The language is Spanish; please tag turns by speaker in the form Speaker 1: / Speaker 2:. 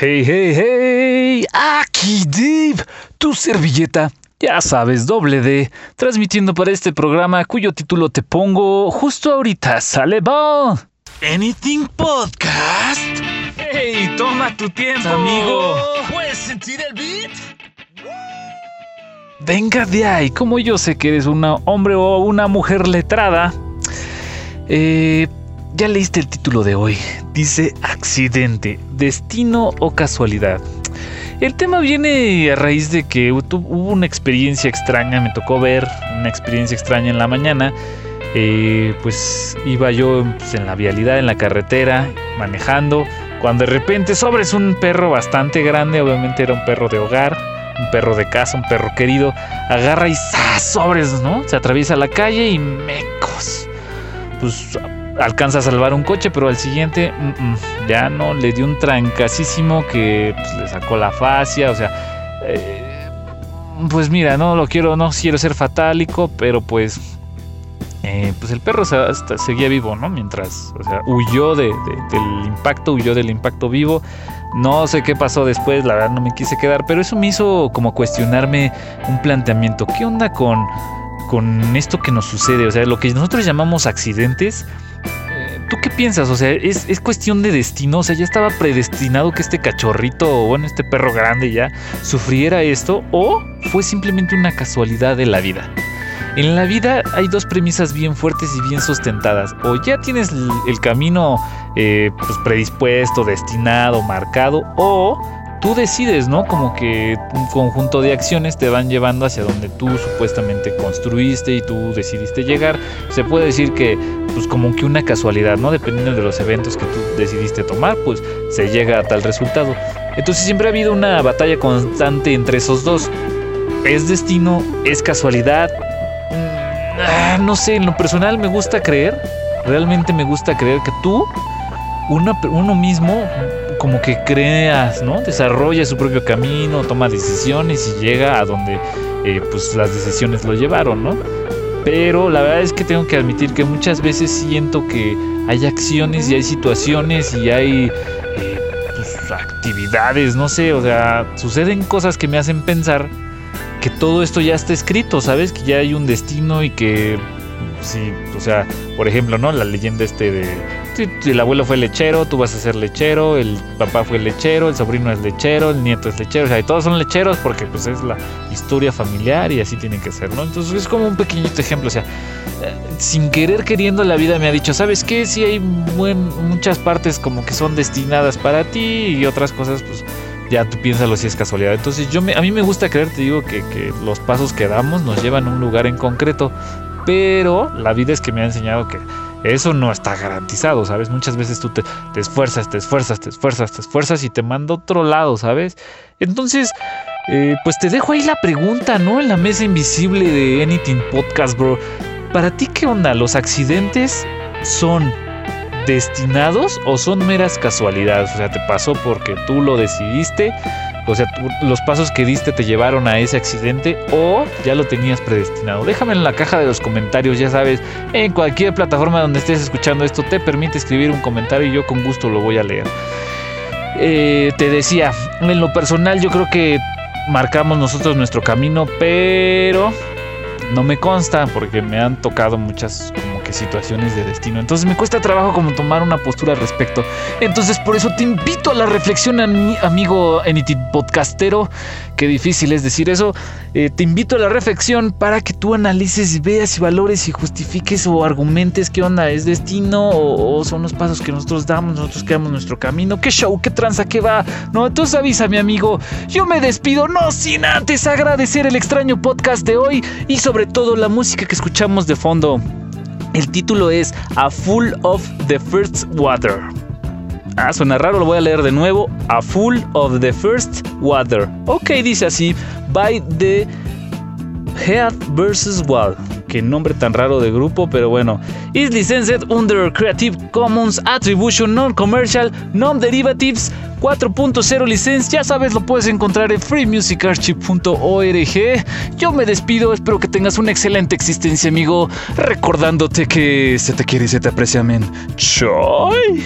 Speaker 1: Hey, hey, hey, aquí Dave, tu servilleta, ya sabes, doble D, transmitiendo para este programa cuyo título te pongo justo ahorita, ¿sale? Va.
Speaker 2: Anything Podcast.
Speaker 1: Hey, toma tu tiempo,
Speaker 2: Amigo, ¿puedes sentir el beat?
Speaker 1: Venga de ahí, como yo sé que eres un hombre o una mujer letrada, eh, ya leíste el título de hoy. Dice accidente, destino o casualidad. El tema viene a raíz de que hubo una experiencia extraña, me tocó ver una experiencia extraña en la mañana. Eh, pues iba yo pues, en la vialidad, en la carretera, manejando, cuando de repente sobres un perro bastante grande, obviamente era un perro de hogar, un perro de casa, un perro querido, agarra y ¡zas! sobres, ¿no? Se atraviesa la calle y mecos. Pues alcanza a salvar un coche, pero al siguiente mm, mm, ya no le dio un trancasísimo que pues, le sacó la fascia, o sea, eh, pues mira, no lo quiero, no quiero ser fatálico, pero pues, eh, pues el perro hasta seguía vivo, ¿no? Mientras, o sea, huyó de, del impacto, huyó del impacto vivo. No sé qué pasó después, la verdad no me quise quedar, pero eso me hizo como cuestionarme un planteamiento. ¿Qué onda con, con esto que nos sucede? O sea, lo que nosotros llamamos accidentes ¿Tú qué piensas? O sea, ¿es, cuestión de destino? O sea, ya estaba predestinado que este cachorrito, o bueno, este perro grande ya sufriera esto, o fue simplemente una casualidad de la vida. En la vida hay dos premisas bien fuertes y bien sustentadas. O ya tienes el, camino eh, pues predispuesto, destinado, marcado, o tú decides, ¿no? Como que un conjunto de acciones te van llevando hacia donde tú supuestamente construiste y tú decidiste llegar. Se puede decir que, pues como que una casualidad, ¿no? Dependiendo de los eventos que tú decidiste tomar, pues se llega a tal resultado. Entonces siempre ha habido una batalla constante entre esos dos. ¿Es destino? ¿Es casualidad? Mm, ah, no sé, en lo personal me gusta creer, realmente me gusta creer que tú, uno mismo, como que creas, ¿no? Desarrolla su propio camino, toma decisiones y llega a donde eh, pues las decisiones lo llevaron, ¿no? Pero la verdad es que tengo que admitir que muchas veces siento que hay acciones y hay situaciones y hay eh, pues, actividades, no sé, o sea, suceden cosas que me hacen pensar que todo esto ya está escrito, ¿sabes? Que ya hay un destino y que, sí, o sea, por ejemplo, ¿no? La leyenda este de el abuelo fue lechero, tú vas a ser lechero, el papá fue lechero, el sobrino es lechero, el nieto es lechero, o sea, y todos son lecheros porque pues es la historia familiar y así tiene que ser, ¿no? Entonces es como un pequeñito ejemplo, o sea, eh, sin querer queriendo la vida me ha dicho, ¿sabes qué? Sí hay muchas partes como que son destinadas para ti y otras cosas pues ya tú piénsalo si es casualidad. Entonces yo me, a mí me gusta creer, te digo, que, que los pasos que damos nos llevan a un lugar en concreto, pero la vida es que me ha enseñado que eso no está garantizado, ¿sabes? Muchas veces tú te, esfuerzas, te esfuerzas, te esfuerzas, te esfuerzas y te manda a otro lado, ¿sabes? Entonces, eh, pues te dejo ahí la pregunta, ¿no? En la mesa invisible de Anything Podcast, bro. Para ti, ¿qué onda? ¿Los accidentes son destinados o son meras casualidades? O sea, te pasó porque tú lo decidiste o sea, los pasos que diste te llevaron a ese accidente o ya lo tenías predestinado. Déjame en la caja de los comentarios, ya sabes, en cualquier plataforma donde estés escuchando esto te permite escribir un comentario y yo con gusto lo voy a leer. Eh, te decía, en lo personal yo creo que marcamos nosotros nuestro camino, pero no me consta porque me han tocado muchas situaciones de destino. Entonces me cuesta trabajo como tomar una postura al respecto. Entonces por eso te invito a la reflexión, amigo Enity Podcastero. Qué difícil es decir eso. Eh, te invito a la reflexión para que tú analices, veas y valores y justifiques o argumentes qué onda, es destino o, son los pasos que nosotros damos, nosotros creamos nuestro camino. ¿Qué show? ¿Qué tranza? ¿Qué va? No, entonces avisa, mi amigo. Yo me despido, no sin antes agradecer el extraño podcast de hoy y sobre todo la música que escuchamos de fondo. El título es A Full of the First Water. Ah, suena raro, lo voy a leer de nuevo. A Full of the First Water. Ok, dice así. By the Head vs. Wall. Qué nombre tan raro de grupo, pero bueno. Is licensed under Creative Commons Attribution Non-Commercial Non-Derivatives 4.0 licencia. Ya sabes, lo puedes encontrar en freemusicarchive.org. Yo me despido, espero que tengas una excelente existencia, amigo. Recordándote que se te quiere y se te aprecia, men. Choy.